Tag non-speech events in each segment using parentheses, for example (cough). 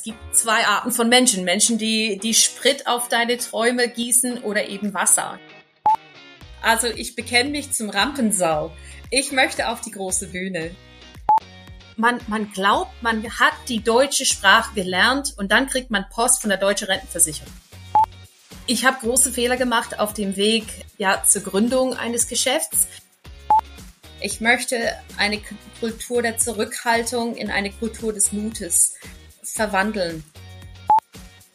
es gibt zwei Arten von Menschen. Menschen, die, die Sprit auf deine Träume gießen oder eben Wasser. Also ich bekenne mich zum Rampensau. Ich möchte auf die große Bühne. Man, man glaubt, man hat die deutsche Sprache gelernt und dann kriegt man Post von der deutschen Rentenversicherung. Ich habe große Fehler gemacht auf dem Weg ja, zur Gründung eines Geschäfts. Ich möchte eine Kultur der Zurückhaltung in eine Kultur des Mutes verwandeln.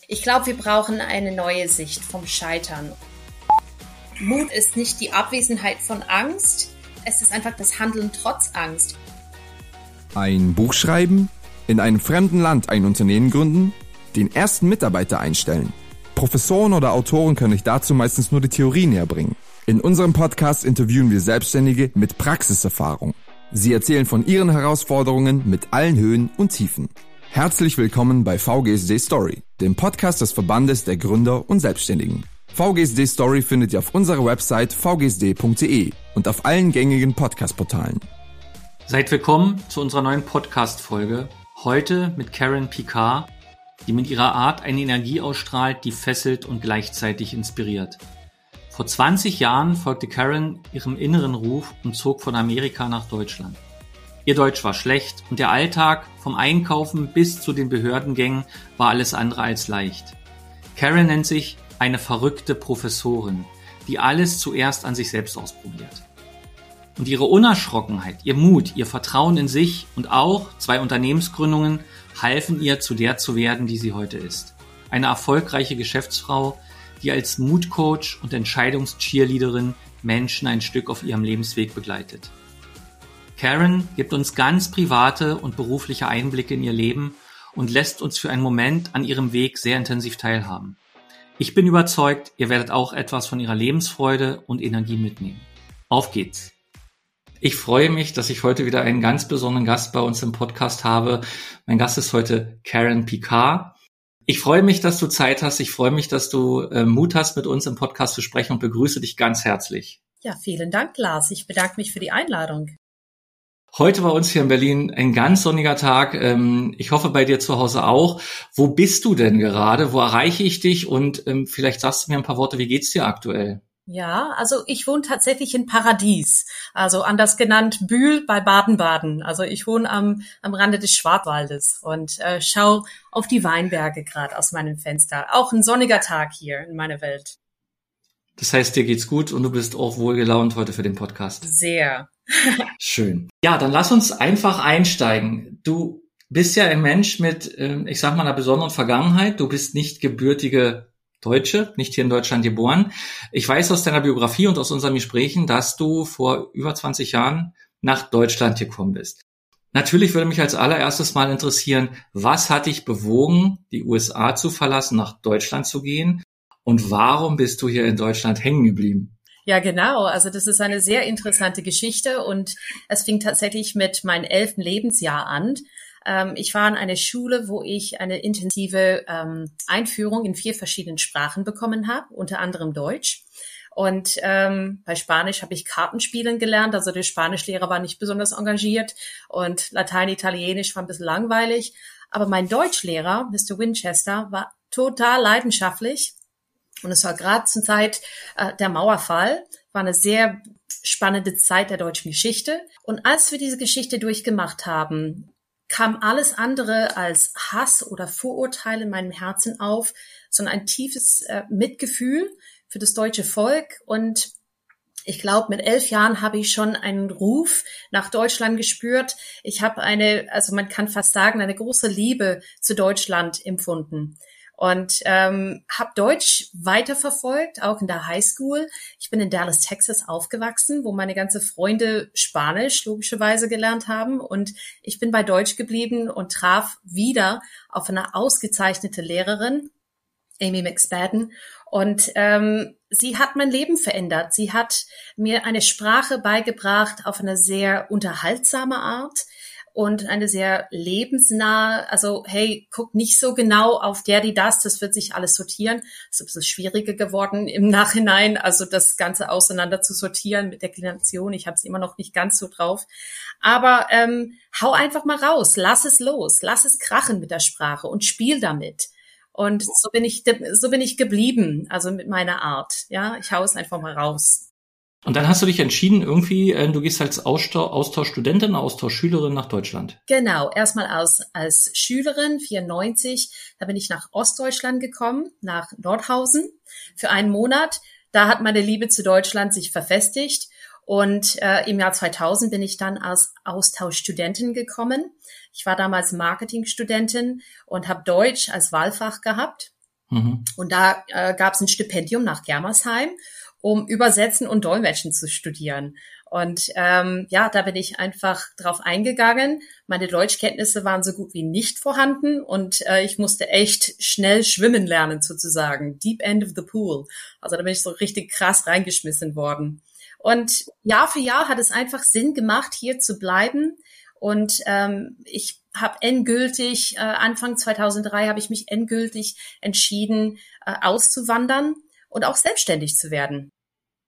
Ich glaube, wir brauchen eine neue Sicht vom Scheitern. Mut ist nicht die Abwesenheit von Angst, es ist einfach das Handeln trotz Angst. Ein Buch schreiben, in einem fremden Land ein Unternehmen gründen, den ersten Mitarbeiter einstellen. Professoren oder Autoren können euch dazu meistens nur die Theorie näher bringen. In unserem Podcast interviewen wir Selbstständige mit Praxiserfahrung. Sie erzählen von ihren Herausforderungen mit allen Höhen und Tiefen. Herzlich willkommen bei VGSD Story, dem Podcast des Verbandes der Gründer und Selbstständigen. VGSD Story findet ihr auf unserer Website vgsd.de und auf allen gängigen Podcast-Portalen. Seid willkommen zu unserer neuen Podcast-Folge. Heute mit Karen Picard, die mit ihrer Art eine Energie ausstrahlt, die fesselt und gleichzeitig inspiriert. Vor 20 Jahren folgte Karen ihrem inneren Ruf und zog von Amerika nach Deutschland. Ihr Deutsch war schlecht und der Alltag vom Einkaufen bis zu den Behördengängen war alles andere als leicht. Karen nennt sich eine verrückte Professorin, die alles zuerst an sich selbst ausprobiert. Und ihre Unerschrockenheit, ihr Mut, ihr Vertrauen in sich und auch zwei Unternehmensgründungen halfen ihr zu der zu werden, die sie heute ist. Eine erfolgreiche Geschäftsfrau, die als Mutcoach und Entscheidungscheerleaderin Menschen ein Stück auf ihrem Lebensweg begleitet. Karen gibt uns ganz private und berufliche Einblicke in ihr Leben und lässt uns für einen Moment an ihrem Weg sehr intensiv teilhaben. Ich bin überzeugt, ihr werdet auch etwas von ihrer Lebensfreude und Energie mitnehmen. Auf geht's! Ich freue mich, dass ich heute wieder einen ganz besonderen Gast bei uns im Podcast habe. Mein Gast ist heute Karen Picard. Ich freue mich, dass du Zeit hast. Ich freue mich, dass du äh, Mut hast, mit uns im Podcast zu sprechen und begrüße dich ganz herzlich. Ja, vielen Dank, Lars. Ich bedanke mich für die Einladung. Heute bei uns hier in Berlin ein ganz sonniger Tag. Ähm, ich hoffe bei dir zu Hause auch. Wo bist du denn gerade? Wo erreiche ich dich? Und ähm, vielleicht sagst du mir ein paar Worte, wie geht's dir aktuell? Ja, also ich wohne tatsächlich in Paradies, also anders genannt Bühl bei Baden-Baden. Also ich wohne am, am Rande des Schwarzwaldes und äh, schaue auf die Weinberge gerade aus meinem Fenster. Auch ein sonniger Tag hier in meiner Welt. Das heißt, dir geht's gut und du bist auch wohlgelaunt heute für den Podcast. Sehr. Schön. Ja, dann lass uns einfach einsteigen. Du bist ja ein Mensch mit, ähm, ich sag mal, einer besonderen Vergangenheit. Du bist nicht gebürtige Deutsche, nicht hier in Deutschland geboren. Ich weiß aus deiner Biografie und aus unseren Gesprächen, dass du vor über 20 Jahren nach Deutschland gekommen bist. Natürlich würde mich als allererstes mal interessieren, was hat dich bewogen, die USA zu verlassen, nach Deutschland zu gehen? Und warum bist du hier in Deutschland hängen geblieben? Ja, genau. Also das ist eine sehr interessante Geschichte und es fing tatsächlich mit meinem elften Lebensjahr an. Ähm, ich war in einer Schule, wo ich eine intensive ähm, Einführung in vier verschiedenen Sprachen bekommen habe, unter anderem Deutsch. Und ähm, bei Spanisch habe ich Kartenspielen gelernt. Also der Spanischlehrer war nicht besonders engagiert und Latein, Italienisch war ein bisschen langweilig. Aber mein Deutschlehrer, Mr. Winchester, war total leidenschaftlich und es war gerade zur Zeit äh, der Mauerfall, war eine sehr spannende Zeit der deutschen Geschichte. Und als wir diese Geschichte durchgemacht haben, kam alles andere als Hass oder Vorurteile in meinem Herzen auf, sondern ein tiefes äh, Mitgefühl für das deutsche Volk. Und ich glaube, mit elf Jahren habe ich schon einen Ruf nach Deutschland gespürt. Ich habe eine, also man kann fast sagen, eine große Liebe zu Deutschland empfunden und ähm, habe Deutsch weiterverfolgt, auch in der Highschool. Ich bin in Dallas, Texas aufgewachsen, wo meine ganze Freunde Spanisch logischerweise gelernt haben und ich bin bei Deutsch geblieben und traf wieder auf eine ausgezeichnete Lehrerin, Amy McSpadden. Und ähm, sie hat mein Leben verändert. Sie hat mir eine Sprache beigebracht auf eine sehr unterhaltsame Art und eine sehr lebensnahe, also hey, guck nicht so genau auf der, die das, das wird sich alles sortieren. Es ist ein bisschen schwieriger geworden im Nachhinein, also das Ganze auseinander zu sortieren mit Deklination. Ich habe es immer noch nicht ganz so drauf. Aber ähm, hau einfach mal raus, lass es los, lass es krachen mit der Sprache und spiel damit. Und so bin ich, so bin ich geblieben, also mit meiner Art. Ja, ich hau es einfach mal raus. Und dann hast du dich entschieden, irgendwie, äh, du gehst als Austauschstudentin, Austauschschülerin nach Deutschland. Genau, erstmal als, als Schülerin, 94, da bin ich nach Ostdeutschland gekommen, nach Nordhausen für einen Monat. Da hat meine Liebe zu Deutschland sich verfestigt. Und äh, im Jahr 2000 bin ich dann als Austauschstudentin gekommen. Ich war damals Marketingstudentin und habe Deutsch als Wahlfach gehabt. Mhm. Und da äh, gab es ein Stipendium nach Germersheim um Übersetzen und Dolmetschen zu studieren. Und ähm, ja, da bin ich einfach drauf eingegangen. Meine Deutschkenntnisse waren so gut wie nicht vorhanden und äh, ich musste echt schnell schwimmen lernen, sozusagen. Deep End of the Pool. Also da bin ich so richtig krass reingeschmissen worden. Und Jahr für Jahr hat es einfach Sinn gemacht, hier zu bleiben. Und ähm, ich habe endgültig, äh, Anfang 2003 habe ich mich endgültig entschieden, äh, auszuwandern und auch selbstständig zu werden.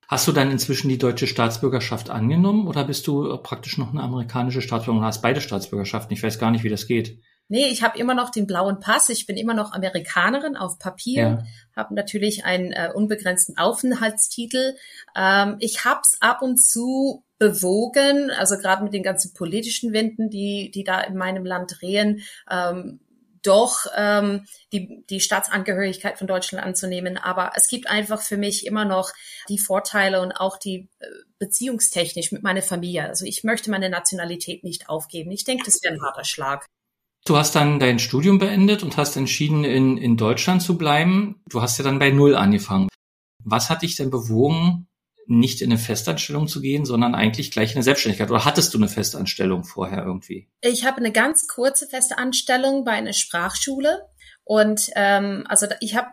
Hast du dann inzwischen die deutsche Staatsbürgerschaft angenommen oder bist du äh, praktisch noch eine amerikanische Staatsbürgerin und hast beide Staatsbürgerschaften? Ich weiß gar nicht, wie das geht. Nee, ich habe immer noch den blauen Pass. Ich bin immer noch Amerikanerin auf Papier, ja. habe natürlich einen äh, unbegrenzten Aufenthaltstitel. Ähm, ich hab's ab und zu bewogen, also gerade mit den ganzen politischen Winden, die die da in meinem Land drehen, ähm, doch ähm, die, die Staatsangehörigkeit von Deutschland anzunehmen. Aber es gibt einfach für mich immer noch die Vorteile und auch die äh, beziehungstechnisch mit meiner Familie. Also ich möchte meine Nationalität nicht aufgeben. Ich denke, das wäre ein harter Schlag. Du hast dann dein Studium beendet und hast entschieden, in, in Deutschland zu bleiben. Du hast ja dann bei Null angefangen. Was hat dich denn bewogen, nicht in eine Festanstellung zu gehen, sondern eigentlich gleich in eine Selbstständigkeit? Oder hattest du eine Festanstellung vorher irgendwie? Ich habe eine ganz kurze feste Anstellung bei einer Sprachschule. Und ähm, also ich habe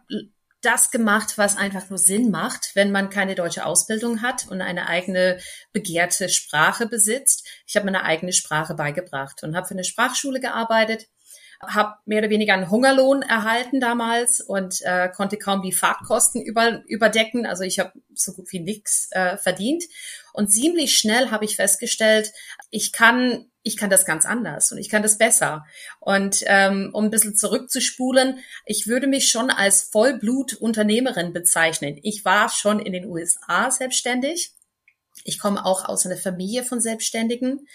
das gemacht, was einfach nur Sinn macht, wenn man keine deutsche Ausbildung hat und eine eigene begehrte Sprache besitzt. Ich habe meine eigene Sprache beigebracht und habe für eine Sprachschule gearbeitet habe mehr oder weniger einen Hungerlohn erhalten damals und äh, konnte kaum die Fahrtkosten über, überdecken. Also ich habe so gut wie nichts äh, verdient. Und ziemlich schnell habe ich festgestellt, ich kann ich kann das ganz anders und ich kann das besser. Und ähm, um ein bisschen zurückzuspulen, ich würde mich schon als Vollblut-Unternehmerin bezeichnen. Ich war schon in den USA selbstständig. Ich komme auch aus einer Familie von Selbstständigen.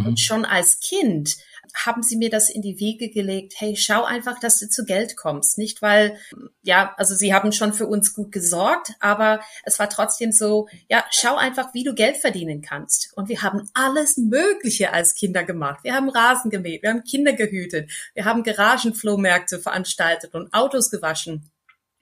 Mhm. Und schon als Kind haben sie mir das in die Wege gelegt. Hey, schau einfach, dass du zu Geld kommst. Nicht weil, ja, also sie haben schon für uns gut gesorgt, aber es war trotzdem so, ja, schau einfach, wie du Geld verdienen kannst. Und wir haben alles Mögliche als Kinder gemacht. Wir haben Rasen gemäht, wir haben Kinder gehütet, wir haben Garagenflohmärkte veranstaltet und Autos gewaschen.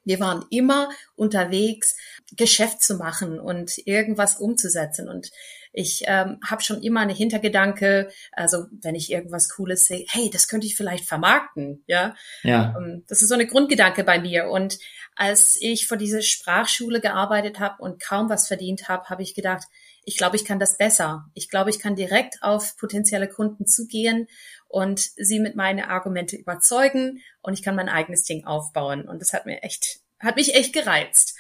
Wir waren immer unterwegs, Geschäft zu machen und irgendwas umzusetzen. Und ich ähm, habe schon immer eine Hintergedanke, also wenn ich irgendwas Cooles sehe, hey, das könnte ich vielleicht vermarkten, ja. Ja. Ähm, das ist so eine Grundgedanke bei mir. Und als ich vor dieser Sprachschule gearbeitet habe und kaum was verdient habe, habe ich gedacht, ich glaube, ich kann das besser. Ich glaube, ich kann direkt auf potenzielle Kunden zugehen und sie mit meinen Argumente überzeugen und ich kann mein eigenes Ding aufbauen. Und das hat mir echt, hat mich echt gereizt.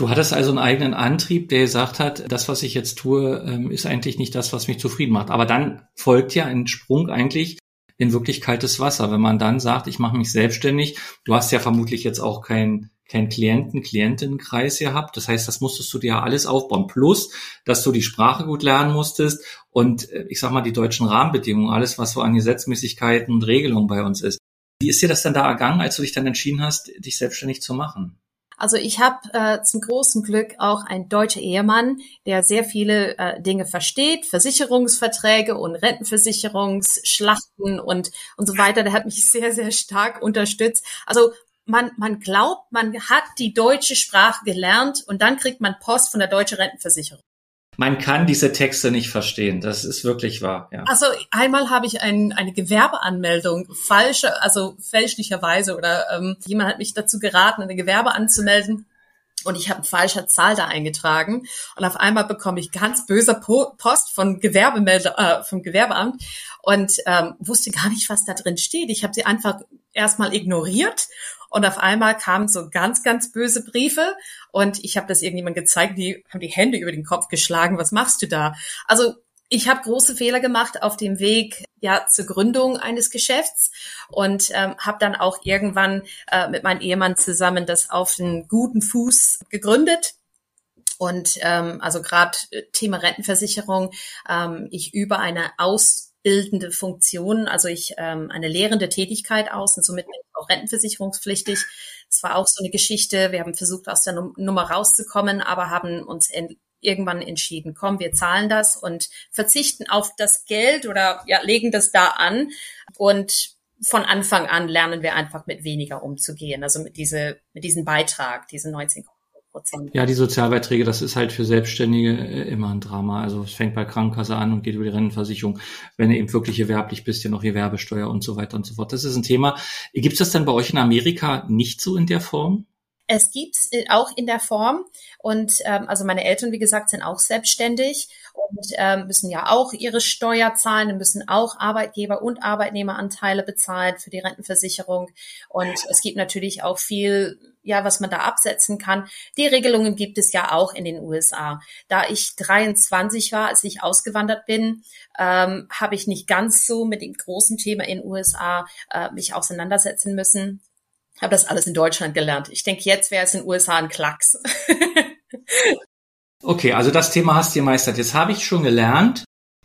Du hattest also einen eigenen Antrieb, der gesagt hat, das, was ich jetzt tue, ähm, ist eigentlich nicht das, was mich zufrieden macht. Aber dann folgt ja ein Sprung eigentlich in wirklich kaltes Wasser. Wenn man dann sagt, ich mache mich selbstständig, du hast ja vermutlich jetzt auch kein kein Klienten, Klientinnenkreis gehabt. Das heißt, das musstest du dir alles aufbauen. Plus, dass du die Sprache gut lernen musstest und äh, ich sag mal die deutschen Rahmenbedingungen, alles, was so an Gesetzmäßigkeiten und Regelungen bei uns ist. Wie ist dir das denn da ergangen, als du dich dann entschieden hast, dich selbstständig zu machen? Also ich habe äh, zum großen Glück auch einen deutschen Ehemann, der sehr viele äh, Dinge versteht, Versicherungsverträge und Rentenversicherungsschlachten und und so weiter. Der hat mich sehr sehr stark unterstützt. Also man man glaubt, man hat die deutsche Sprache gelernt und dann kriegt man Post von der deutschen Rentenversicherung man kann diese Texte nicht verstehen. Das ist wirklich wahr. Ja. Also einmal habe ich ein, eine Gewerbeanmeldung falsche, also fälschlicherweise oder ähm, jemand hat mich dazu geraten, eine Gewerbe anzumelden. und ich habe eine falsche Zahl da eingetragen und auf einmal bekomme ich ganz böse Post von Gewerbemelde, äh, vom Gewerbeamt und ähm, wusste gar nicht, was da drin steht. Ich habe sie einfach erstmal ignoriert und auf einmal kamen so ganz, ganz böse Briefe und ich habe das irgendjemand gezeigt, die haben die Hände über den Kopf geschlagen. Was machst du da? Also ich habe große Fehler gemacht auf dem Weg ja zur Gründung eines Geschäfts und ähm, habe dann auch irgendwann äh, mit meinem Ehemann zusammen das auf einen guten Fuß gegründet. Und ähm, also gerade äh, Thema Rentenversicherung, ähm, ich über eine ausbildende Funktion, also ich ähm, eine lehrende Tätigkeit aus und somit bin ich auch rentenversicherungspflichtig. Es war auch so eine Geschichte. Wir haben versucht, aus der Nummer rauszukommen, aber haben uns irgendwann entschieden, komm, wir zahlen das und verzichten auf das Geld oder ja, legen das da an und von Anfang an lernen wir einfach mit weniger umzugehen, also mit diese mit diesem Beitrag, diesen 19 Prozent. Ja, die Sozialbeiträge, das ist halt für Selbstständige äh, immer ein Drama. Also es fängt bei Krankenkasse an und geht über die Rentenversicherung. Wenn du eben wirklich gewerblich bist, ja noch Gewerbesteuer und so weiter und so fort. Das ist ein Thema. Gibt es das denn bei euch in Amerika nicht so in der Form? Es gibt's äh, auch in der Form und ähm, also meine Eltern, wie gesagt, sind auch selbstständig und ähm, müssen ja auch ihre Steuer zahlen, müssen auch Arbeitgeber- und Arbeitnehmeranteile bezahlen für die Rentenversicherung und es gibt natürlich auch viel ja, was man da absetzen kann. Die Regelungen gibt es ja auch in den USA. Da ich 23 war, als ich ausgewandert bin, ähm, habe ich nicht ganz so mit dem großen Thema in den USA äh, mich auseinandersetzen müssen habe das alles in Deutschland gelernt. Ich denke, jetzt wäre es in den USA ein Klacks. (laughs) okay, also das Thema hast du gemeistert. Jetzt habe ich schon gelernt,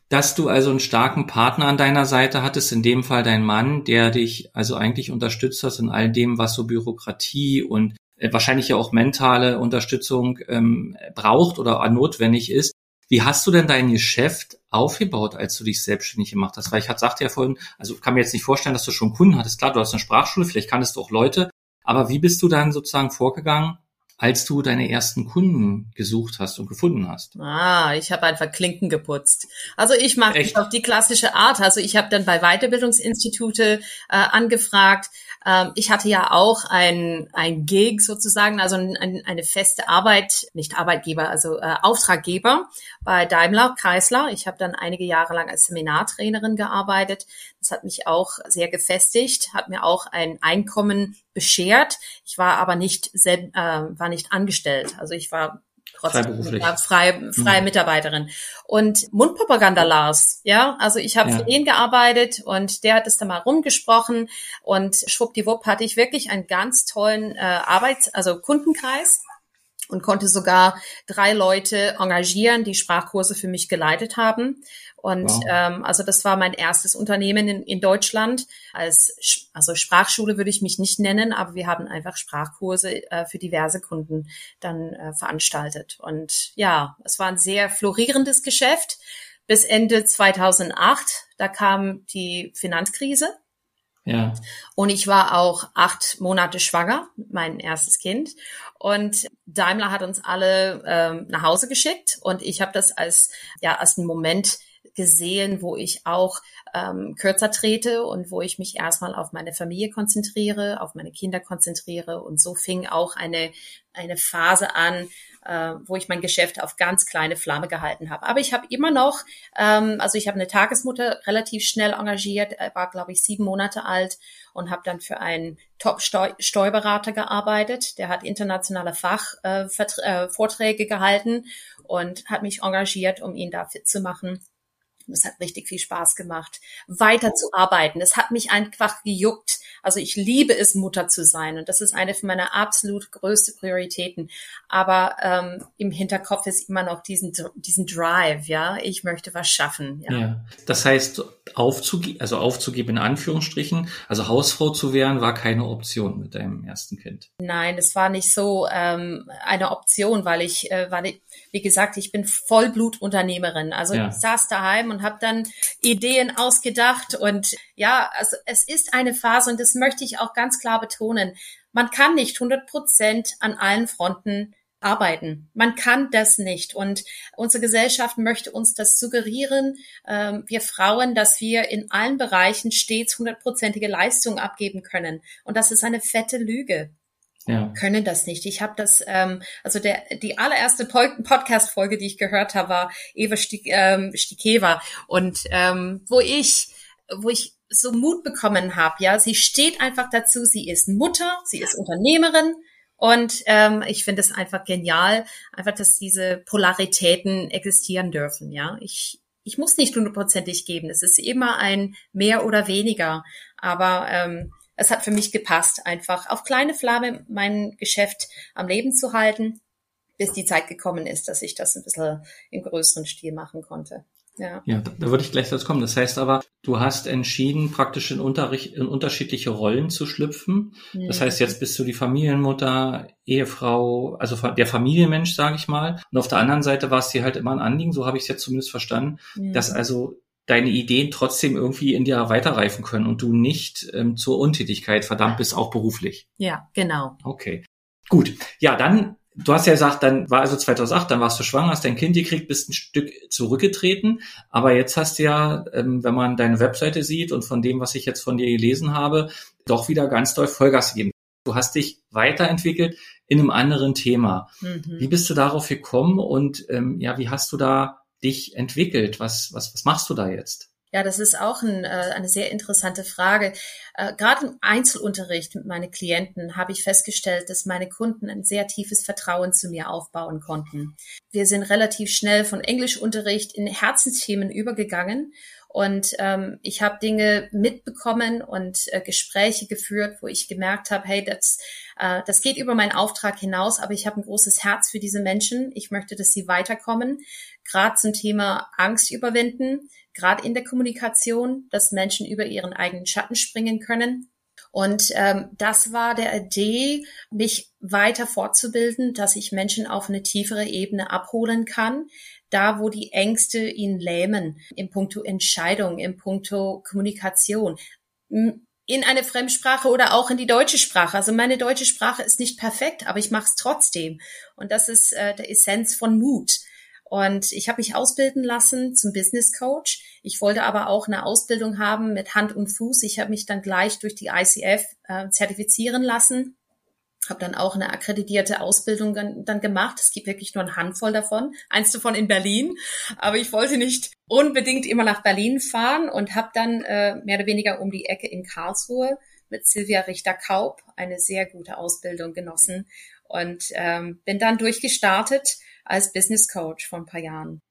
dass du also einen starken Partner an deiner Seite hattest, in dem Fall dein Mann, der dich also eigentlich unterstützt hast in all dem, was so Bürokratie und äh, wahrscheinlich ja auch mentale Unterstützung ähm, braucht oder notwendig ist. Wie hast du denn dein Geschäft aufgebaut, als du dich selbstständig gemacht hast? Weil ich sagte ja vorhin, also kann mir jetzt nicht vorstellen, dass du schon Kunden hattest. Klar, du hast eine Sprachschule, vielleicht kanntest du auch Leute, aber wie bist du dann sozusagen vorgegangen, als du deine ersten Kunden gesucht hast und gefunden hast? Ah, ich habe einfach Klinken geputzt. Also ich mache auf die klassische Art. Also ich habe dann bei Weiterbildungsinstitute äh, angefragt. Ähm, ich hatte ja auch ein, ein Gig sozusagen, also ein, ein, eine feste Arbeit, nicht Arbeitgeber, also äh, Auftraggeber bei Daimler Chrysler. Ich habe dann einige Jahre lang als Seminartrainerin gearbeitet. Das hat mich auch sehr gefestigt, hat mir auch ein Einkommen beschert. Ich war aber nicht äh, war nicht angestellt. Also ich war trotzdem war freie, freie mhm. Mitarbeiterin. Und Mundpropaganda Lars, ja, also ich habe ja. für ihn gearbeitet und der hat es dann mal rumgesprochen und schwuppdiwupp hatte ich wirklich einen ganz tollen äh, Arbeits-, also Kundenkreis und konnte sogar drei Leute engagieren, die Sprachkurse für mich geleitet haben. Und wow. ähm, also das war mein erstes Unternehmen in, in Deutschland. Als also Sprachschule würde ich mich nicht nennen, aber wir haben einfach Sprachkurse äh, für diverse Kunden dann äh, veranstaltet. Und ja, es war ein sehr florierendes Geschäft bis Ende 2008. Da kam die Finanzkrise. Ja. Und ich war auch acht Monate schwanger, mein erstes Kind. Und Daimler hat uns alle ähm, nach Hause geschickt und ich habe das als ja als einen Moment gesehen, wo ich auch ähm, kürzer trete und wo ich mich erstmal auf meine Familie konzentriere, auf meine Kinder konzentriere. Und so fing auch eine, eine Phase an, äh, wo ich mein Geschäft auf ganz kleine Flamme gehalten habe. Aber ich habe immer noch, ähm, also ich habe eine Tagesmutter relativ schnell engagiert, war glaube ich sieben Monate alt und habe dann für einen Top-Steuerberater gearbeitet. Der hat internationale Fachvorträge äh, äh, gehalten und hat mich engagiert, um ihn da fit zu machen. Es hat richtig viel Spaß gemacht, weiterzuarbeiten. Es hat mich einfach gejuckt. Also ich liebe es, Mutter zu sein und das ist eine von meiner absolut größten Prioritäten. Aber ähm, im Hinterkopf ist immer noch diesen diesen Drive, ja. Ich möchte was schaffen. Ja. ja. Das heißt, aufzugeben, also aufzugeben in Anführungsstrichen, also Hausfrau zu werden, war keine Option mit deinem ersten Kind. Nein, es war nicht so ähm, eine Option, weil ich, äh, weil ich, wie gesagt, ich bin Vollblutunternehmerin. Also ja. ich saß daheim und habe dann Ideen ausgedacht und ja, also es ist eine Phase und das möchte ich auch ganz klar betonen. Man kann nicht 100 Prozent an allen Fronten arbeiten. Man kann das nicht. Und unsere Gesellschaft möchte uns das suggerieren, ähm, wir Frauen, dass wir in allen Bereichen stets hundertprozentige Leistung abgeben können. Und das ist eine fette Lüge. ja. können das nicht. Ich habe das, ähm, also der die allererste Podcast-Folge, die ich gehört habe, war Eva Stik, ähm, Stikeva und ähm, wo ich, wo ich so Mut bekommen habe. Ja, sie steht einfach dazu. Sie ist Mutter, sie ist Unternehmerin. Und ähm, ich finde es einfach genial, einfach, dass diese Polaritäten existieren dürfen. Ja, ich ich muss nicht hundertprozentig geben. Es ist immer ein mehr oder weniger. Aber ähm, es hat für mich gepasst, einfach auf kleine Flamme mein Geschäft am Leben zu halten, bis die Zeit gekommen ist, dass ich das ein bisschen im größeren Stil machen konnte. Ja. ja, da würde ich gleich dazu kommen. Das heißt aber, du hast entschieden, praktisch in, Unterricht, in unterschiedliche Rollen zu schlüpfen. Mhm. Das heißt, jetzt bist du die Familienmutter, Ehefrau, also der Familienmensch, sage ich mal. Und auf der anderen Seite war es dir halt immer ein Anliegen, so habe ich es jetzt zumindest verstanden, mhm. dass also deine Ideen trotzdem irgendwie in dir weiterreifen können und du nicht ähm, zur Untätigkeit verdammt bist, auch beruflich. Ja, genau. Okay. Gut. Ja, dann, du hast ja gesagt, dann war also 2008, dann warst du schwanger, hast dein Kind gekriegt, bist ein Stück zurückgetreten. Aber jetzt hast du ja, ähm, wenn man deine Webseite sieht und von dem, was ich jetzt von dir gelesen habe, doch wieder ganz doll Vollgas gegeben. Du hast dich weiterentwickelt in einem anderen Thema. Mhm. Wie bist du darauf gekommen und ähm, ja, wie hast du da dich entwickelt? Was, was, was machst du da jetzt? Ja, das ist auch ein, äh, eine sehr interessante Frage. Äh, Gerade im Einzelunterricht mit meinen Klienten habe ich festgestellt, dass meine Kunden ein sehr tiefes Vertrauen zu mir aufbauen konnten. Wir sind relativ schnell von Englischunterricht in Herzensthemen übergegangen und ähm, ich habe Dinge mitbekommen und äh, Gespräche geführt, wo ich gemerkt habe, hey, das, äh, das geht über meinen Auftrag hinaus, aber ich habe ein großes Herz für diese Menschen. Ich möchte, dass sie weiterkommen. Gerade zum Thema Angst überwinden, gerade in der Kommunikation, dass Menschen über ihren eigenen Schatten springen können. Und ähm, das war der Idee, mich weiter fortzubilden, dass ich Menschen auf eine tiefere Ebene abholen kann, da wo die Ängste ihn lähmen, im Punkto Entscheidung, im Punkto Kommunikation in eine Fremdsprache oder auch in die deutsche Sprache. Also meine deutsche Sprache ist nicht perfekt, aber ich mache es trotzdem. Und das ist äh, der Essenz von Mut. Und ich habe mich ausbilden lassen zum Business Coach. Ich wollte aber auch eine Ausbildung haben mit Hand und Fuß. Ich habe mich dann gleich durch die ICF äh, zertifizieren lassen. Habe dann auch eine akkreditierte Ausbildung dann, gemacht. Es gibt wirklich nur eine Handvoll davon. Eins davon in Berlin. Aber ich wollte nicht unbedingt immer nach Berlin fahren und habe dann äh, mehr oder weniger um die Ecke in Karlsruhe mit Silvia Richter-Kaup eine sehr gute Ausbildung genossen und ähm, bin dann durchgestartet als Business Coach vor ein paar Jahren.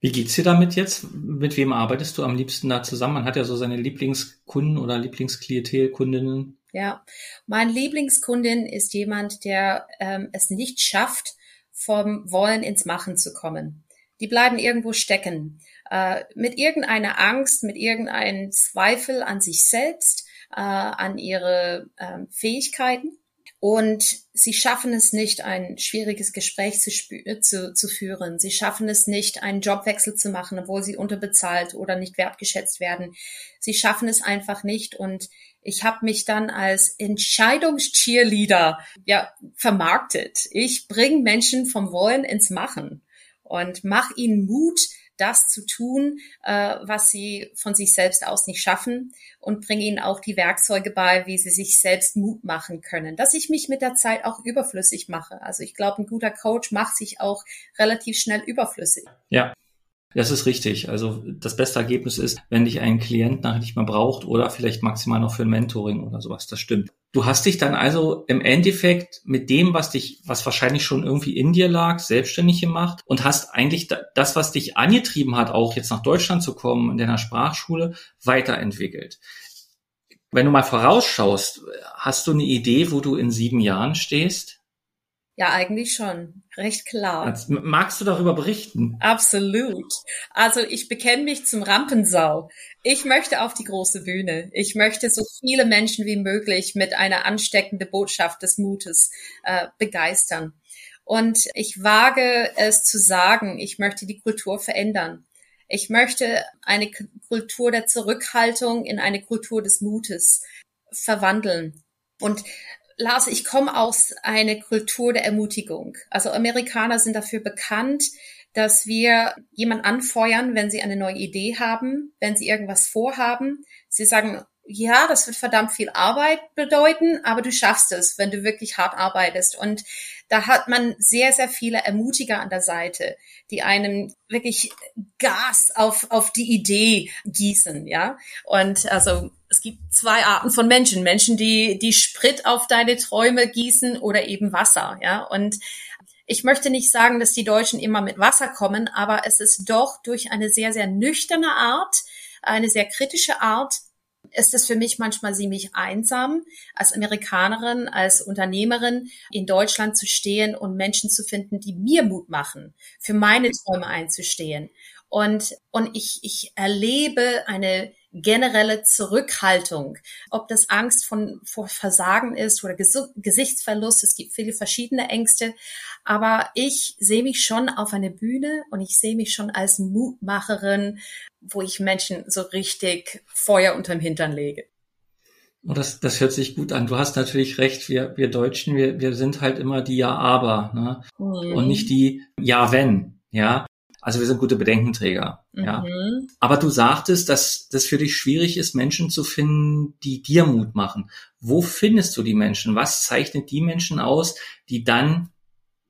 Wie geht's dir damit jetzt? Mit wem arbeitest du am liebsten da zusammen? Man hat ja so seine Lieblingskunden oder Lieblingsklientelkundinnen. Ja, mein Lieblingskundin ist jemand, der ähm, es nicht schafft, vom Wollen ins Machen zu kommen. Die bleiben irgendwo stecken. Äh, mit irgendeiner Angst, mit irgendeinem Zweifel an sich selbst, äh, an ihre äh, Fähigkeiten. Und sie schaffen es nicht, ein schwieriges Gespräch zu, äh, zu, zu führen. Sie schaffen es nicht, einen Jobwechsel zu machen, obwohl sie unterbezahlt oder nicht wertgeschätzt werden. Sie schaffen es einfach nicht. Und ich habe mich dann als Entscheidungscheerleader ja, vermarktet. Ich bringe Menschen vom Wollen ins Machen und mache ihnen Mut, das zu tun, äh, was sie von sich selbst aus nicht schaffen und bringe ihnen auch die Werkzeuge bei, wie sie sich selbst Mut machen können, dass ich mich mit der Zeit auch überflüssig mache. Also ich glaube, ein guter Coach macht sich auch relativ schnell überflüssig. Ja, das ist richtig. Also das beste Ergebnis ist, wenn dich ein Klient nachher nicht mehr braucht oder vielleicht maximal noch für ein Mentoring oder sowas. Das stimmt. Du hast dich dann also im Endeffekt mit dem, was dich, was wahrscheinlich schon irgendwie in dir lag, selbstständig gemacht und hast eigentlich das, was dich angetrieben hat, auch jetzt nach Deutschland zu kommen, in deiner Sprachschule, weiterentwickelt. Wenn du mal vorausschaust, hast du eine Idee, wo du in sieben Jahren stehst? Ja, eigentlich schon. Recht klar. Also, magst du darüber berichten? Absolut. Also ich bekenne mich zum Rampensau. Ich möchte auf die große Bühne. Ich möchte so viele Menschen wie möglich mit einer ansteckenden Botschaft des Mutes äh, begeistern. Und ich wage es zu sagen, ich möchte die Kultur verändern. Ich möchte eine Kultur der Zurückhaltung in eine Kultur des Mutes verwandeln. Und Lars, ich komme aus einer Kultur der Ermutigung. Also Amerikaner sind dafür bekannt, dass wir jemand anfeuern, wenn sie eine neue Idee haben, wenn sie irgendwas vorhaben. Sie sagen, ja, das wird verdammt viel Arbeit bedeuten, aber du schaffst es, wenn du wirklich hart arbeitest. Und da hat man sehr, sehr viele Ermutiger an der Seite, die einem wirklich Gas auf, auf die Idee gießen, ja. Und also, es gibt zwei Arten von Menschen. Menschen, die, die Sprit auf deine Träume gießen oder eben Wasser, ja. Und ich möchte nicht sagen, dass die Deutschen immer mit Wasser kommen, aber es ist doch durch eine sehr, sehr nüchterne Art, eine sehr kritische Art, ist es für mich manchmal ziemlich einsam, als Amerikanerin, als Unternehmerin in Deutschland zu stehen und Menschen zu finden, die mir Mut machen, für meine Träume einzustehen. Und, und ich, ich erlebe eine generelle Zurückhaltung, ob das Angst von, vor Versagen ist oder Ges Gesichtsverlust. Es gibt viele verschiedene Ängste. Aber ich sehe mich schon auf eine Bühne und ich sehe mich schon als Mutmacherin, wo ich Menschen so richtig Feuer unterm Hintern lege. Oh, das, das hört sich gut an. Du hast natürlich recht. Wir, wir Deutschen, wir, wir sind halt immer die Ja-Aber ne? Mhm. und nicht die Ja-Wenn. Ja, also wir sind gute Bedenkenträger. Mhm. Ja. Aber du sagtest, dass das für dich schwierig ist, Menschen zu finden, die dir Mut machen. Wo findest du die Menschen? Was zeichnet die Menschen aus, die dann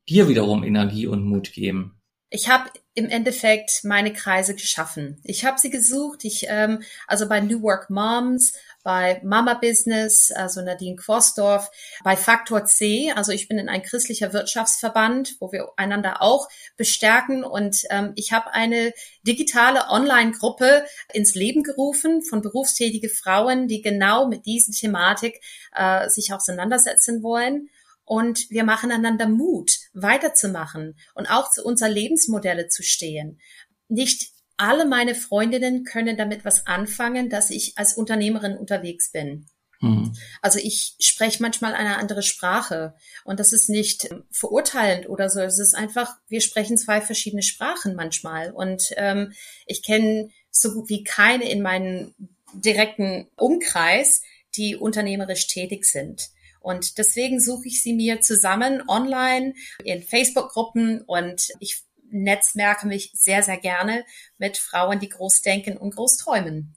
dir wiederum Energie und Mut geben? Ich habe im Endeffekt meine Kreise geschaffen. Ich habe sie gesucht. Ich ähm, also bei New Work Moms bei Mama Business, also Nadine Quosdorf, bei Faktor C, also ich bin in ein christlicher Wirtschaftsverband, wo wir einander auch bestärken und ähm, ich habe eine digitale Online-Gruppe ins Leben gerufen von berufstätige Frauen, die genau mit dieser Thematik äh, sich auseinandersetzen wollen. Und wir machen einander Mut, weiterzumachen und auch zu unserer Lebensmodelle zu stehen. Nicht alle meine Freundinnen können damit was anfangen, dass ich als Unternehmerin unterwegs bin. Mhm. Also ich spreche manchmal eine andere Sprache und das ist nicht verurteilend oder so. Es ist einfach, wir sprechen zwei verschiedene Sprachen manchmal und ähm, ich kenne so gut wie keine in meinem direkten Umkreis, die unternehmerisch tätig sind. Und deswegen suche ich sie mir zusammen online in Facebook-Gruppen und ich netzwerke mich sehr, sehr gerne mit Frauen, die groß denken und groß träumen.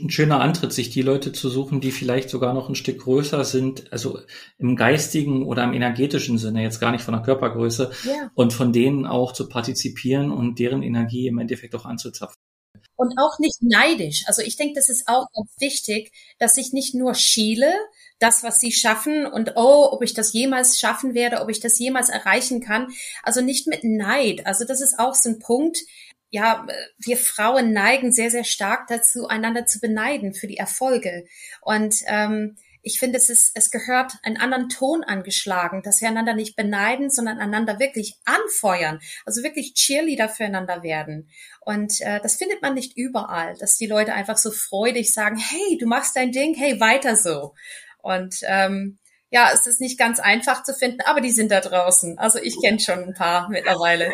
Ein schöner Antritt, sich die Leute zu suchen, die vielleicht sogar noch ein Stück größer sind, also im geistigen oder im energetischen Sinne, jetzt gar nicht von der Körpergröße, ja. und von denen auch zu partizipieren und deren Energie im Endeffekt auch anzuzapfen. Und auch nicht neidisch. Also ich denke, das ist auch ganz wichtig, dass ich nicht nur schiele, das, was sie schaffen und oh, ob ich das jemals schaffen werde, ob ich das jemals erreichen kann. Also nicht mit Neid. Also das ist auch so ein Punkt. Ja, wir Frauen neigen sehr, sehr stark dazu, einander zu beneiden für die Erfolge. Und ähm, ich finde, es ist, es gehört einen anderen Ton angeschlagen, dass wir einander nicht beneiden, sondern einander wirklich anfeuern, also wirklich Cheerleader füreinander werden. Und äh, das findet man nicht überall, dass die Leute einfach so freudig sagen, hey, du machst dein Ding, hey, weiter so. Und ähm, ja, es ist nicht ganz einfach zu finden, aber die sind da draußen. Also ich kenne schon ein paar mittlerweile.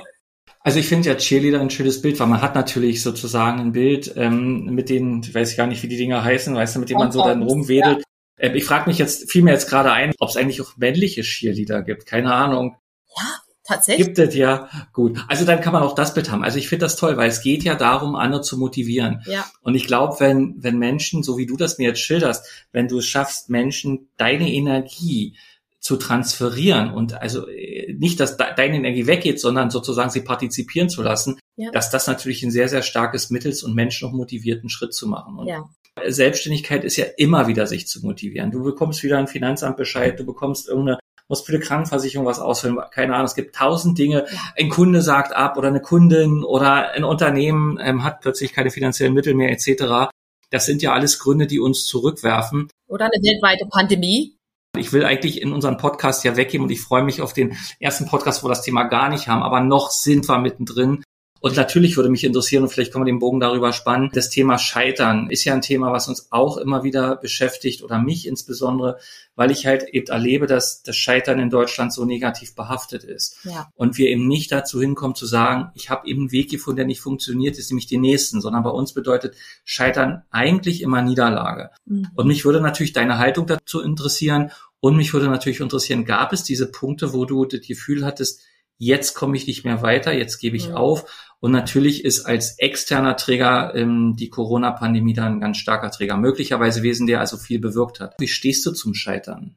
Also ich finde ja Cheerleader ein schönes Bild, weil man hat natürlich sozusagen ein Bild ähm, mit denen, ich weiß gar nicht, wie die Dinger heißen, weißt du, mit denen man so dann rumwedelt. Ja. Ähm, ich frage mich jetzt, fiel mir jetzt gerade ein, ob es eigentlich auch männliche Cheerleader gibt. Keine Ahnung. Ja, Tatsächlich? Gibt es ja. Gut. Also dann kann man auch das Bild haben. Also ich finde das toll, weil es geht ja darum, andere zu motivieren. Ja. Und ich glaube, wenn, wenn Menschen, so wie du das mir jetzt schilderst, wenn du es schaffst, Menschen deine Energie zu transferieren und also äh, nicht, dass deine Energie weggeht, sondern sozusagen sie partizipieren zu lassen, ja. dass das natürlich ein sehr, sehr starkes Mittel ist, um Menschen noch motivierten Schritt zu machen. Und ja. Selbstständigkeit ist ja immer wieder sich zu motivieren. Du bekommst wieder ein Finanzamtbescheid, du bekommst irgendeine muss für die Krankenversicherung was ausfüllen, keine Ahnung, es gibt tausend Dinge. Ein Kunde sagt ab oder eine Kundin oder ein Unternehmen ähm, hat plötzlich keine finanziellen Mittel mehr etc. Das sind ja alles Gründe, die uns zurückwerfen. Oder eine weltweite Pandemie. Ich will eigentlich in unseren Podcast ja weggehen und ich freue mich auf den ersten Podcast, wo wir das Thema gar nicht haben, aber noch sind wir mittendrin. Und natürlich würde mich interessieren, und vielleicht können wir den Bogen darüber spannen, das Thema Scheitern ist ja ein Thema, was uns auch immer wieder beschäftigt oder mich insbesondere, weil ich halt eben erlebe, dass das Scheitern in Deutschland so negativ behaftet ist. Ja. Und wir eben nicht dazu hinkommen zu sagen, ich habe eben einen Weg gefunden, der nicht funktioniert, ist nämlich den nächsten, sondern bei uns bedeutet Scheitern eigentlich immer Niederlage. Mhm. Und mich würde natürlich deine Haltung dazu interessieren und mich würde natürlich interessieren, gab es diese Punkte, wo du das Gefühl hattest, jetzt komme ich nicht mehr weiter, jetzt gebe ich mhm. auf. Und natürlich ist als externer Träger ähm, die Corona-Pandemie dann ein ganz starker Träger. Möglicherweise gewesen, der also viel bewirkt hat. Wie stehst du zum Scheitern?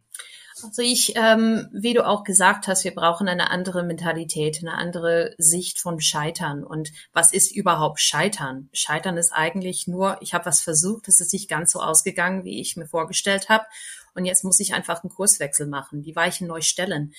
Also ich, ähm, wie du auch gesagt hast, wir brauchen eine andere Mentalität, eine andere Sicht von Scheitern. Und was ist überhaupt Scheitern? Scheitern ist eigentlich nur, ich habe was versucht, es ist nicht ganz so ausgegangen, wie ich mir vorgestellt habe. Und jetzt muss ich einfach einen Kurswechsel machen, die Weichen neu stellen.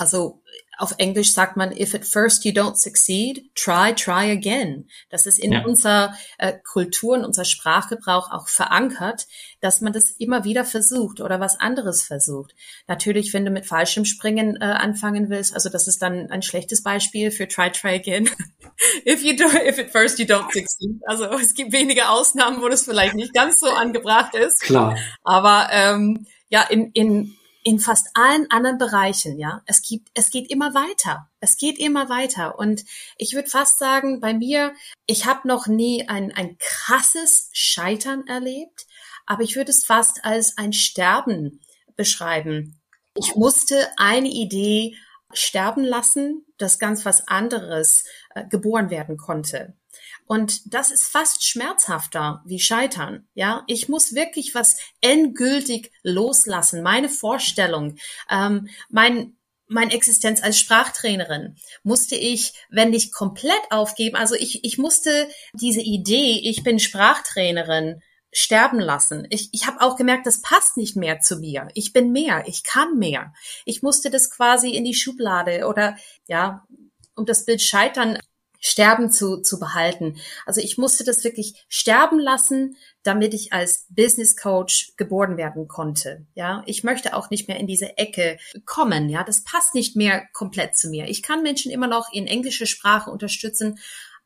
Also auf Englisch sagt man, if at first you don't succeed, try, try again. Das ist in ja. unserer äh, Kultur und unser Sprachgebrauch auch verankert, dass man das immer wieder versucht oder was anderes versucht. Natürlich, wenn du mit Fallschirmspringen äh, anfangen willst, also das ist dann ein schlechtes Beispiel für try, try again. (laughs) if you do, if at first you don't succeed. Also es gibt wenige Ausnahmen, wo das vielleicht nicht ganz so angebracht ist. Klar. Aber ähm, ja, in, in in fast allen anderen Bereichen, ja. Es gibt, es geht immer weiter. Es geht immer weiter. Und ich würde fast sagen, bei mir, ich habe noch nie ein, ein krasses Scheitern erlebt, aber ich würde es fast als ein Sterben beschreiben. Ich musste eine Idee sterben lassen, dass ganz was anderes äh, geboren werden konnte. Und das ist fast schmerzhafter wie Scheitern. Ja, ich muss wirklich was endgültig loslassen. Meine Vorstellung, ähm, mein meine Existenz als Sprachtrainerin musste ich, wenn nicht komplett aufgeben, also ich, ich musste diese Idee, ich bin Sprachtrainerin, sterben lassen. Ich, ich habe auch gemerkt, das passt nicht mehr zu mir. Ich bin mehr, ich kann mehr. Ich musste das quasi in die Schublade oder ja, um das Bild Scheitern Sterben zu, zu behalten. Also ich musste das wirklich sterben lassen, damit ich als Business Coach geboren werden konnte. Ja, ich möchte auch nicht mehr in diese Ecke kommen. Ja, das passt nicht mehr komplett zu mir. Ich kann Menschen immer noch in englische Sprache unterstützen,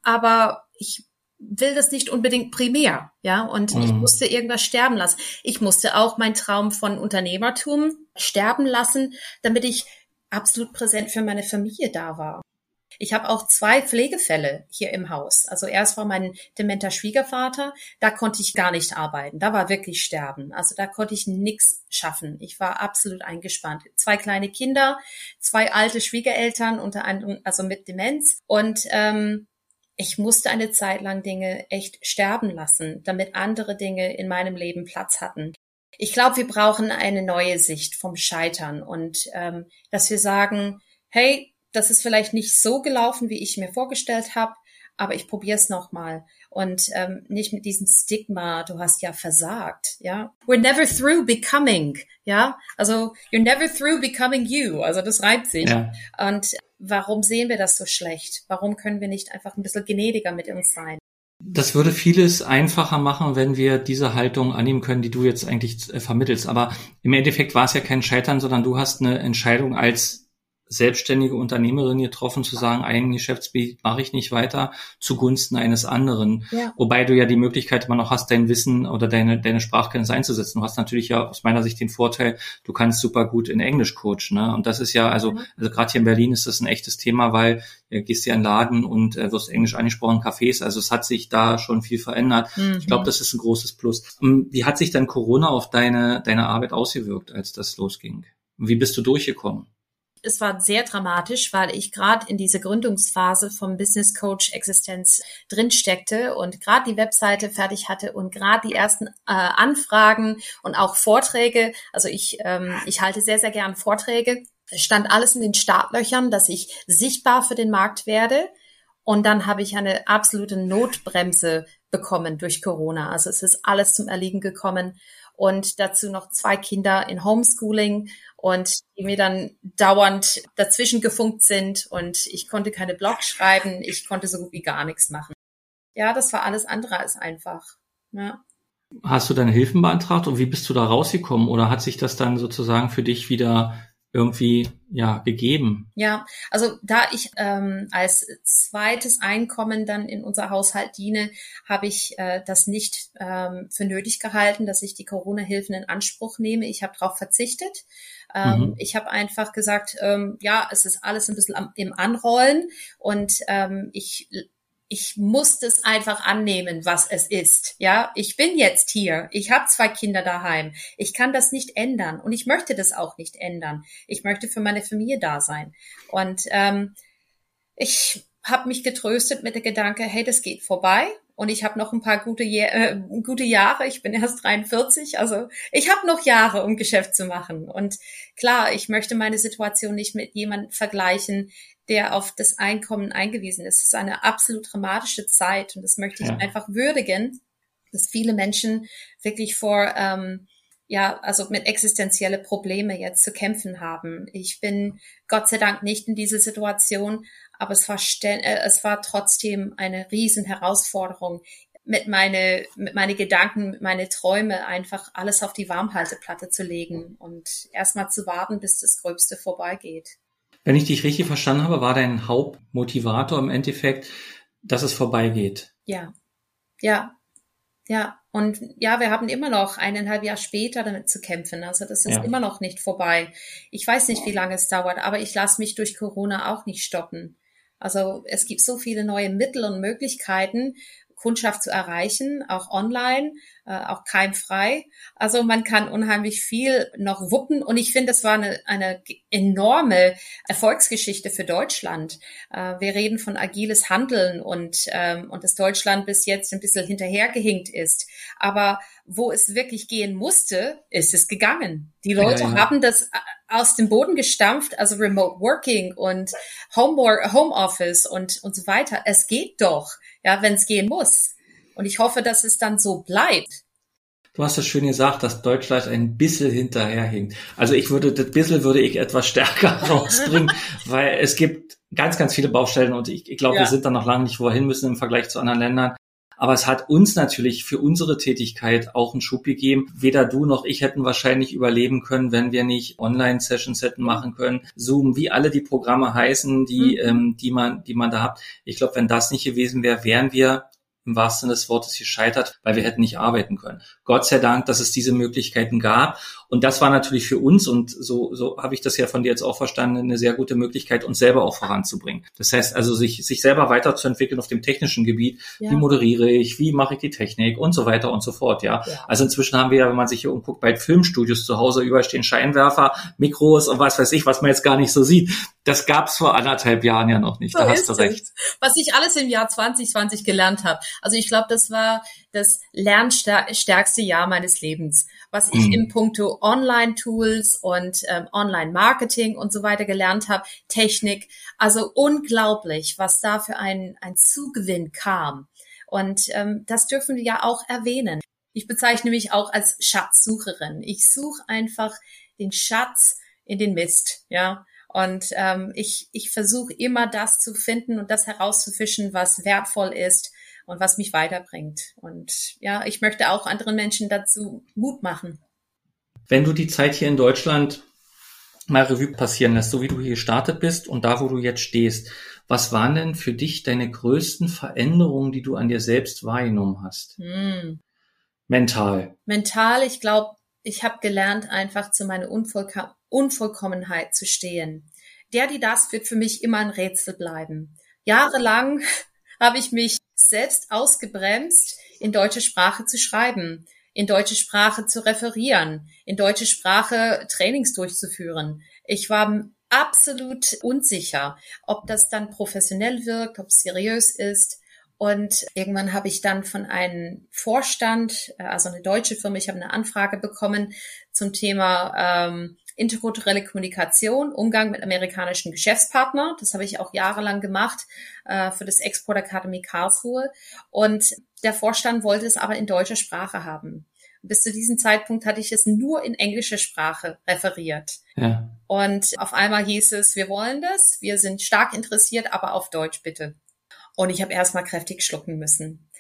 aber ich will das nicht unbedingt primär, ja, und mhm. ich musste irgendwas sterben lassen. Ich musste auch meinen Traum von Unternehmertum sterben lassen, damit ich absolut präsent für meine Familie da war. Ich habe auch zwei Pflegefälle hier im Haus. Also erst war mein dementer Schwiegervater, da konnte ich gar nicht arbeiten. Da war wirklich Sterben. Also da konnte ich nichts schaffen. Ich war absolut eingespannt. Zwei kleine Kinder, zwei alte Schwiegereltern, unter anderem also mit Demenz. Und ähm, ich musste eine Zeit lang Dinge echt sterben lassen, damit andere Dinge in meinem Leben Platz hatten. Ich glaube, wir brauchen eine neue Sicht vom Scheitern und ähm, dass wir sagen, hey, das ist vielleicht nicht so gelaufen, wie ich mir vorgestellt habe, aber ich probiere es nochmal. Und ähm, nicht mit diesem Stigma, du hast ja versagt, ja. We're never through becoming, ja. Also you're never through becoming you. Also das reibt sich. Ja. Und warum sehen wir das so schlecht? Warum können wir nicht einfach ein bisschen gnädiger mit uns sein? Das würde vieles einfacher machen, wenn wir diese Haltung annehmen können, die du jetzt eigentlich äh, vermittelst. Aber im Endeffekt war es ja kein Scheitern, sondern du hast eine Entscheidung als selbstständige Unternehmerin getroffen, zu sagen, ein Geschäftsgebiet mache ich nicht weiter zugunsten eines anderen. Ja. Wobei du ja die Möglichkeit immer noch hast, dein Wissen oder deine, deine Sprachkenntnis einzusetzen. Du hast natürlich ja aus meiner Sicht den Vorteil, du kannst super gut in Englisch coachen. Ne? Und das ist ja, also, mhm. also gerade hier in Berlin ist das ein echtes Thema, weil äh, gehst ja in Laden und äh, wirst Englisch angesprochen, Cafés. Also es hat sich da schon viel verändert. Mhm. Ich glaube, das ist ein großes Plus. Ähm, wie hat sich dann Corona auf deine, deine Arbeit ausgewirkt, als das losging? Wie bist du durchgekommen? Es war sehr dramatisch, weil ich gerade in dieser Gründungsphase vom Business Coach Existenz drin steckte und gerade die Webseite fertig hatte und gerade die ersten äh, Anfragen und auch Vorträge. Also ich, ähm, ich halte sehr, sehr gern Vorträge. Es stand alles in den Startlöchern, dass ich sichtbar für den Markt werde. Und dann habe ich eine absolute Notbremse bekommen durch Corona. Also es ist alles zum Erliegen gekommen und dazu noch zwei Kinder in Homeschooling und die mir dann dauernd dazwischen gefunkt sind und ich konnte keine Blogs schreiben, ich konnte so gut wie gar nichts machen. Ja, das war alles andere als einfach. Ja. Hast du deine Hilfen beantragt und wie bist du da rausgekommen oder hat sich das dann sozusagen für dich wieder irgendwie ja gegeben. Ja, also da ich ähm, als zweites Einkommen dann in unser Haushalt diene, habe ich äh, das nicht ähm, für nötig gehalten, dass ich die Corona-Hilfen in Anspruch nehme. Ich habe darauf verzichtet. Ähm, mhm. Ich habe einfach gesagt, ähm, ja, es ist alles ein bisschen am, im Anrollen und ähm, ich ich muss es einfach annehmen, was es ist. Ja, ich bin jetzt hier. Ich habe zwei Kinder daheim. Ich kann das nicht ändern und ich möchte das auch nicht ändern. Ich möchte für meine Familie da sein. Und ähm, ich habe mich getröstet mit der Gedanke, hey, das geht vorbei und ich habe noch ein paar gute, äh, gute Jahre. Ich bin erst 43, also ich habe noch Jahre, um Geschäft zu machen. Und klar, ich möchte meine Situation nicht mit jemandem vergleichen, der auf das Einkommen eingewiesen ist. Es ist eine absolut dramatische Zeit und das möchte ich ja. einfach würdigen, dass viele Menschen wirklich vor ähm, ja, also mit existenzielle Probleme jetzt zu kämpfen haben. Ich bin Gott sei Dank nicht in dieser Situation, aber es war, äh, es war trotzdem eine riesen Herausforderung, mit meine, mit meine Gedanken, mit meine Träume einfach alles auf die Warmhalteplatte zu legen und erstmal zu warten, bis das Gröbste vorbeigeht. Wenn ich dich richtig verstanden habe, war dein Hauptmotivator im Endeffekt, dass es vorbeigeht. Ja, ja, ja. Und ja, wir haben immer noch eineinhalb Jahre später damit zu kämpfen. Also das ist ja. immer noch nicht vorbei. Ich weiß nicht, wie lange es dauert, aber ich lasse mich durch Corona auch nicht stoppen. Also es gibt so viele neue Mittel und Möglichkeiten, Kundschaft zu erreichen, auch online äh, auch keimfrei. Also man kann unheimlich viel noch wuppen und ich finde, das war eine, eine enorme Erfolgsgeschichte für Deutschland. Äh, wir reden von agiles Handeln und, ähm, und dass Deutschland bis jetzt ein bisschen hinterhergehinkt ist. Aber wo es wirklich gehen musste, ist es gegangen. Die Leute ja, ja. haben das äh, aus dem Boden gestampft, also Remote Working und Home, Home Office und, und so weiter. Es geht doch, ja, wenn es gehen muss. Und ich hoffe, dass es dann so bleibt. Du hast es schön gesagt, dass Deutschland ein bisschen hinterherhinkt. Also ich würde, das bisschen würde ich etwas (laughs) stärker rausbringen, (laughs) weil es gibt ganz, ganz viele Baustellen und ich, ich glaube, ja. wir sind da noch lange nicht, wo wir hin müssen im Vergleich zu anderen Ländern. Aber es hat uns natürlich für unsere Tätigkeit auch einen Schub gegeben. Weder du noch ich hätten wahrscheinlich überleben können, wenn wir nicht Online-Sessions hätten machen können. Zoom, wie alle die Programme heißen, die, mhm. ähm, die man, die man da hat. Ich glaube, wenn das nicht gewesen wäre, wären wir im wahrsten Sinne des Wortes gescheitert, weil wir hätten nicht arbeiten können. Gott sei Dank, dass es diese Möglichkeiten gab. Und das war natürlich für uns, und so, so habe ich das ja von dir jetzt auch verstanden, eine sehr gute Möglichkeit, uns selber auch voranzubringen. Das heißt also, sich, sich selber weiterzuentwickeln auf dem technischen Gebiet. Ja. Wie moderiere ich? Wie mache ich die Technik? Und so weiter und so fort, ja. ja. Also inzwischen haben wir ja, wenn man sich hier umguckt, bei Filmstudios zu Hause überall stehen Scheinwerfer, Mikros und was weiß ich, was man jetzt gar nicht so sieht. Das gab's vor anderthalb Jahren ja noch nicht. So da hast du recht. Es. Was ich alles im Jahr 2020 gelernt habe. Also ich glaube, das war das lernstärkste Jahr meines Lebens, was ich mhm. im Punkto Online-Tools und ähm, Online-Marketing und so weiter gelernt habe, Technik. Also unglaublich, was da für ein, ein Zugewinn kam. Und ähm, das dürfen wir ja auch erwähnen. Ich bezeichne mich auch als Schatzsucherin. Ich suche einfach den Schatz in den Mist, ja. Und ähm, ich, ich versuche immer das zu finden und das herauszufischen, was wertvoll ist und was mich weiterbringt. Und ja, ich möchte auch anderen Menschen dazu Mut machen. Wenn du die Zeit hier in Deutschland mal Revue passieren lässt, so wie du hier gestartet bist und da, wo du jetzt stehst, was waren denn für dich deine größten Veränderungen, die du an dir selbst wahrgenommen hast? Hm. Mental. Mental, ich glaube, ich habe gelernt, einfach zu meiner Unvollkom Unvollkommenheit zu stehen. Der, die das wird für mich immer ein Rätsel bleiben. Jahrelang (laughs) habe ich mich selbst ausgebremst, in deutsche Sprache zu schreiben, in deutsche Sprache zu referieren, in deutsche Sprache Trainings durchzuführen. Ich war absolut unsicher, ob das dann professionell wirkt, ob es seriös ist. Und irgendwann habe ich dann von einem Vorstand, äh, also eine deutsche Firma, ich habe eine Anfrage bekommen zum Thema ähm, interkulturelle Kommunikation, Umgang mit amerikanischen Geschäftspartnern. Das habe ich auch jahrelang gemacht äh, für das Export Academy Karlsruhe. Und der Vorstand wollte es aber in deutscher Sprache haben. Bis zu diesem Zeitpunkt hatte ich es nur in englischer Sprache referiert. Ja. Und auf einmal hieß es, wir wollen das, wir sind stark interessiert, aber auf Deutsch bitte. Und ich habe erstmal kräftig schlucken müssen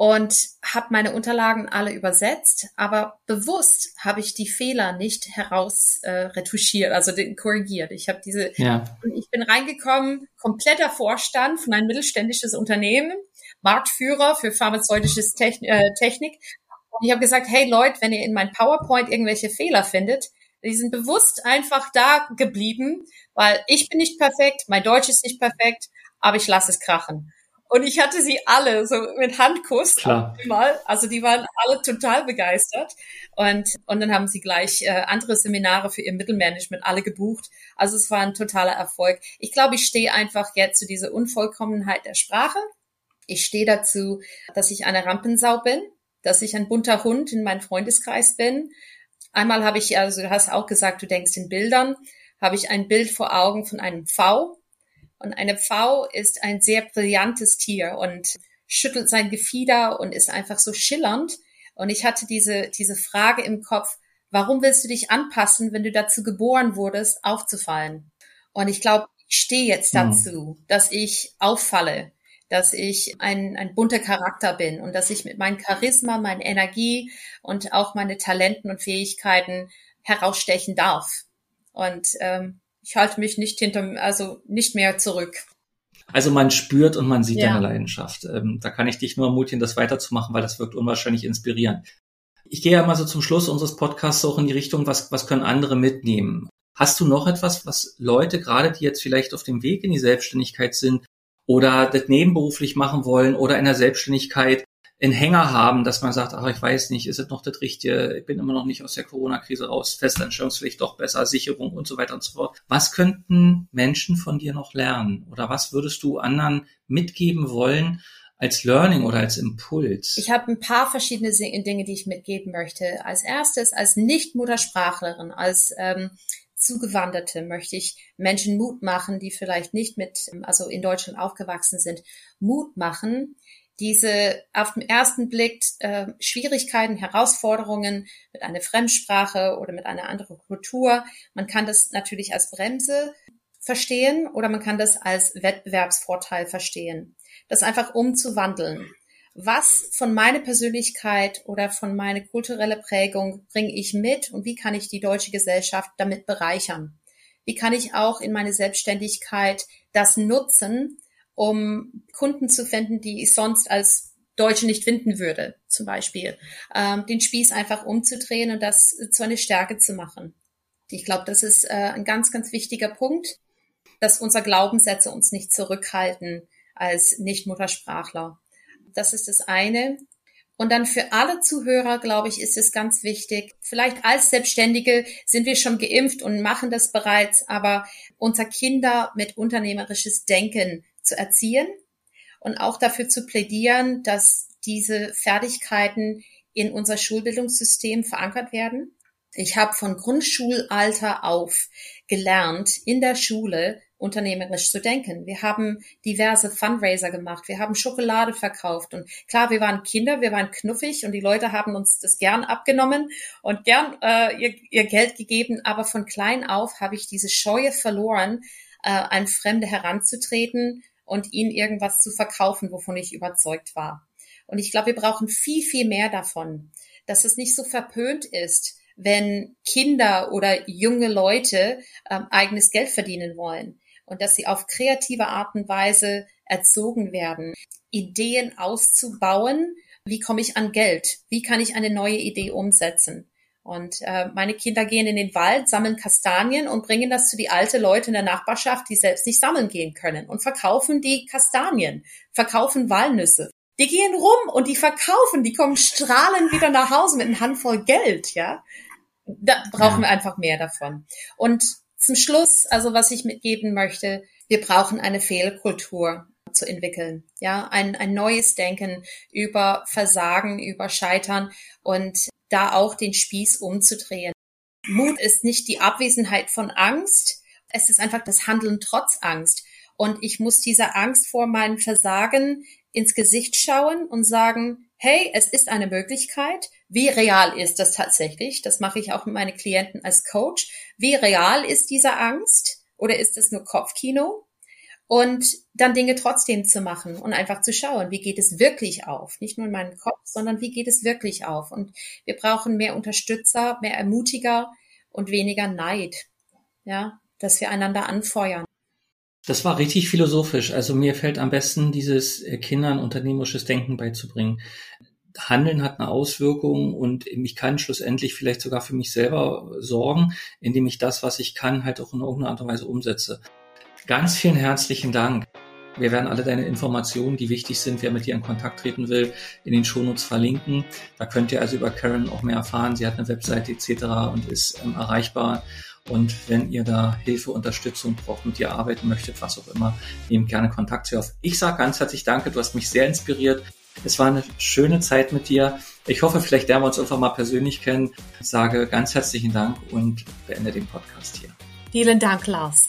und habe meine Unterlagen alle übersetzt, aber bewusst habe ich die Fehler nicht heraus äh, retuschiert, also den, korrigiert. Ich habe diese ja. ich bin reingekommen, kompletter Vorstand von einem mittelständisches Unternehmen, Marktführer für pharmazeutisches Techn äh, Technik. Und ich habe gesagt, hey Leute, wenn ihr in mein PowerPoint irgendwelche Fehler findet, die sind bewusst einfach da geblieben, weil ich bin nicht perfekt, mein Deutsch ist nicht perfekt, aber ich lasse es krachen. Und ich hatte sie alle so mit Handkuss. Klar. Mal. Also die waren alle total begeistert. Und, und dann haben sie gleich äh, andere Seminare für ihr Mittelmanagement alle gebucht. Also es war ein totaler Erfolg. Ich glaube, ich stehe einfach jetzt zu dieser Unvollkommenheit der Sprache. Ich stehe dazu, dass ich eine Rampensau bin, dass ich ein bunter Hund in meinem Freundeskreis bin. Einmal habe ich, also du hast auch gesagt, du denkst in Bildern, habe ich ein Bild vor Augen von einem V und eine Pfau ist ein sehr brillantes Tier und schüttelt sein Gefieder und ist einfach so schillernd. Und ich hatte diese, diese Frage im Kopf, warum willst du dich anpassen, wenn du dazu geboren wurdest, aufzufallen? Und ich glaube, ich stehe jetzt hm. dazu, mhm. dass ich auffalle, dass ich ein, ein bunter Charakter bin und dass ich mit meinem Charisma, meiner Energie und auch meine Talenten und Fähigkeiten herausstechen darf. Und ähm, ich halte mich nicht hinter, also nicht mehr zurück. Also man spürt und man sieht ja. deine Leidenschaft. Ähm, da kann ich dich nur ermutigen, das weiterzumachen, weil das wirkt unwahrscheinlich inspirierend. Ich gehe ja mal so zum Schluss unseres Podcasts auch in die Richtung, was, was können andere mitnehmen? Hast du noch etwas, was Leute, gerade die jetzt vielleicht auf dem Weg in die Selbstständigkeit sind oder das nebenberuflich machen wollen oder in der Selbstständigkeit einen Hänger haben, dass man sagt, ach, ich weiß nicht, ist es noch das Richtige, ich bin immer noch nicht aus der Corona-Krise raus, Festanstellungspflicht doch besser, Sicherung und so weiter und so fort. Was könnten Menschen von dir noch lernen? Oder was würdest du anderen mitgeben wollen als Learning oder als Impuls? Ich habe ein paar verschiedene Dinge, die ich mitgeben möchte. Als erstes, als Nicht-Muttersprachlerin, als ähm, Zugewanderte möchte ich Menschen Mut machen, die vielleicht nicht mit, also in Deutschland aufgewachsen sind, Mut machen, diese auf den ersten Blick äh, Schwierigkeiten, Herausforderungen mit einer Fremdsprache oder mit einer anderen Kultur. Man kann das natürlich als Bremse verstehen oder man kann das als Wettbewerbsvorteil verstehen. Das einfach umzuwandeln. Was von meiner Persönlichkeit oder von meiner kulturellen Prägung bringe ich mit und wie kann ich die deutsche Gesellschaft damit bereichern? Wie kann ich auch in meine Selbstständigkeit das nutzen, um Kunden zu finden, die ich sonst als Deutsche nicht finden würde, zum Beispiel. Ähm, den Spieß einfach umzudrehen und das zu einer Stärke zu machen. Ich glaube, das ist äh, ein ganz, ganz wichtiger Punkt, dass unsere Glaubenssätze uns nicht zurückhalten als Nicht-Muttersprachler. Das ist das eine. Und dann für alle Zuhörer, glaube ich, ist es ganz wichtig. Vielleicht als Selbstständige sind wir schon geimpft und machen das bereits, aber unser Kinder mit unternehmerisches Denken zu erziehen und auch dafür zu plädieren, dass diese Fertigkeiten in unser Schulbildungssystem verankert werden. Ich habe von Grundschulalter auf gelernt, in der Schule unternehmerisch zu denken. Wir haben diverse Fundraiser gemacht, wir haben Schokolade verkauft und klar, wir waren Kinder, wir waren knuffig und die Leute haben uns das gern abgenommen und gern äh, ihr, ihr Geld gegeben, aber von klein auf habe ich diese Scheue verloren, äh, an Fremde heranzutreten und ihnen irgendwas zu verkaufen, wovon ich überzeugt war. Und ich glaube, wir brauchen viel, viel mehr davon, dass es nicht so verpönt ist, wenn Kinder oder junge Leute ähm, eigenes Geld verdienen wollen und dass sie auf kreative Art und Weise erzogen werden, Ideen auszubauen. Wie komme ich an Geld? Wie kann ich eine neue Idee umsetzen? Und äh, meine Kinder gehen in den Wald, sammeln Kastanien und bringen das zu die alte Leute in der Nachbarschaft, die selbst nicht sammeln gehen können und verkaufen die Kastanien, verkaufen Walnüsse. Die gehen rum und die verkaufen, die kommen strahlend wieder nach Hause mit einer Handvoll Geld, ja. Da brauchen ja. wir einfach mehr davon. Und zum Schluss, also was ich mitgeben möchte, wir brauchen eine Fehlkultur zu entwickeln. Ja, ein, ein neues Denken über Versagen, über Scheitern und da auch den Spieß umzudrehen. Mut ist nicht die Abwesenheit von Angst, es ist einfach das Handeln trotz Angst. Und ich muss dieser Angst vor meinem Versagen ins Gesicht schauen und sagen, hey, es ist eine Möglichkeit. Wie real ist das tatsächlich? Das mache ich auch mit meinen Klienten als Coach. Wie real ist diese Angst? Oder ist es nur Kopfkino? Und dann Dinge trotzdem zu machen und einfach zu schauen, wie geht es wirklich auf? Nicht nur in meinem Kopf, sondern wie geht es wirklich auf? Und wir brauchen mehr Unterstützer, mehr Ermutiger und weniger Neid. Ja, dass wir einander anfeuern. Das war richtig philosophisch. Also mir fällt am besten dieses Kindern unternehmerisches Denken beizubringen. Handeln hat eine Auswirkung und ich kann schlussendlich vielleicht sogar für mich selber sorgen, indem ich das, was ich kann, halt auch in irgendeiner Art und Weise umsetze. Ganz vielen herzlichen Dank. Wir werden alle deine Informationen, die wichtig sind, wer mit dir in Kontakt treten will, in den Shownotes verlinken. Da könnt ihr also über Karen auch mehr erfahren. Sie hat eine Webseite etc. und ist ähm, erreichbar. Und wenn ihr da Hilfe, Unterstützung braucht, mit ihr arbeiten möchtet, was auch immer, nehmt gerne Kontakt zu ihr auf. Ich sage ganz herzlich Danke, du hast mich sehr inspiriert. Es war eine schöne Zeit mit dir. Ich hoffe, vielleicht lernen wir uns einfach mal persönlich kennen. Ich sage ganz herzlichen Dank und beende den Podcast hier. Vielen Dank, Lars.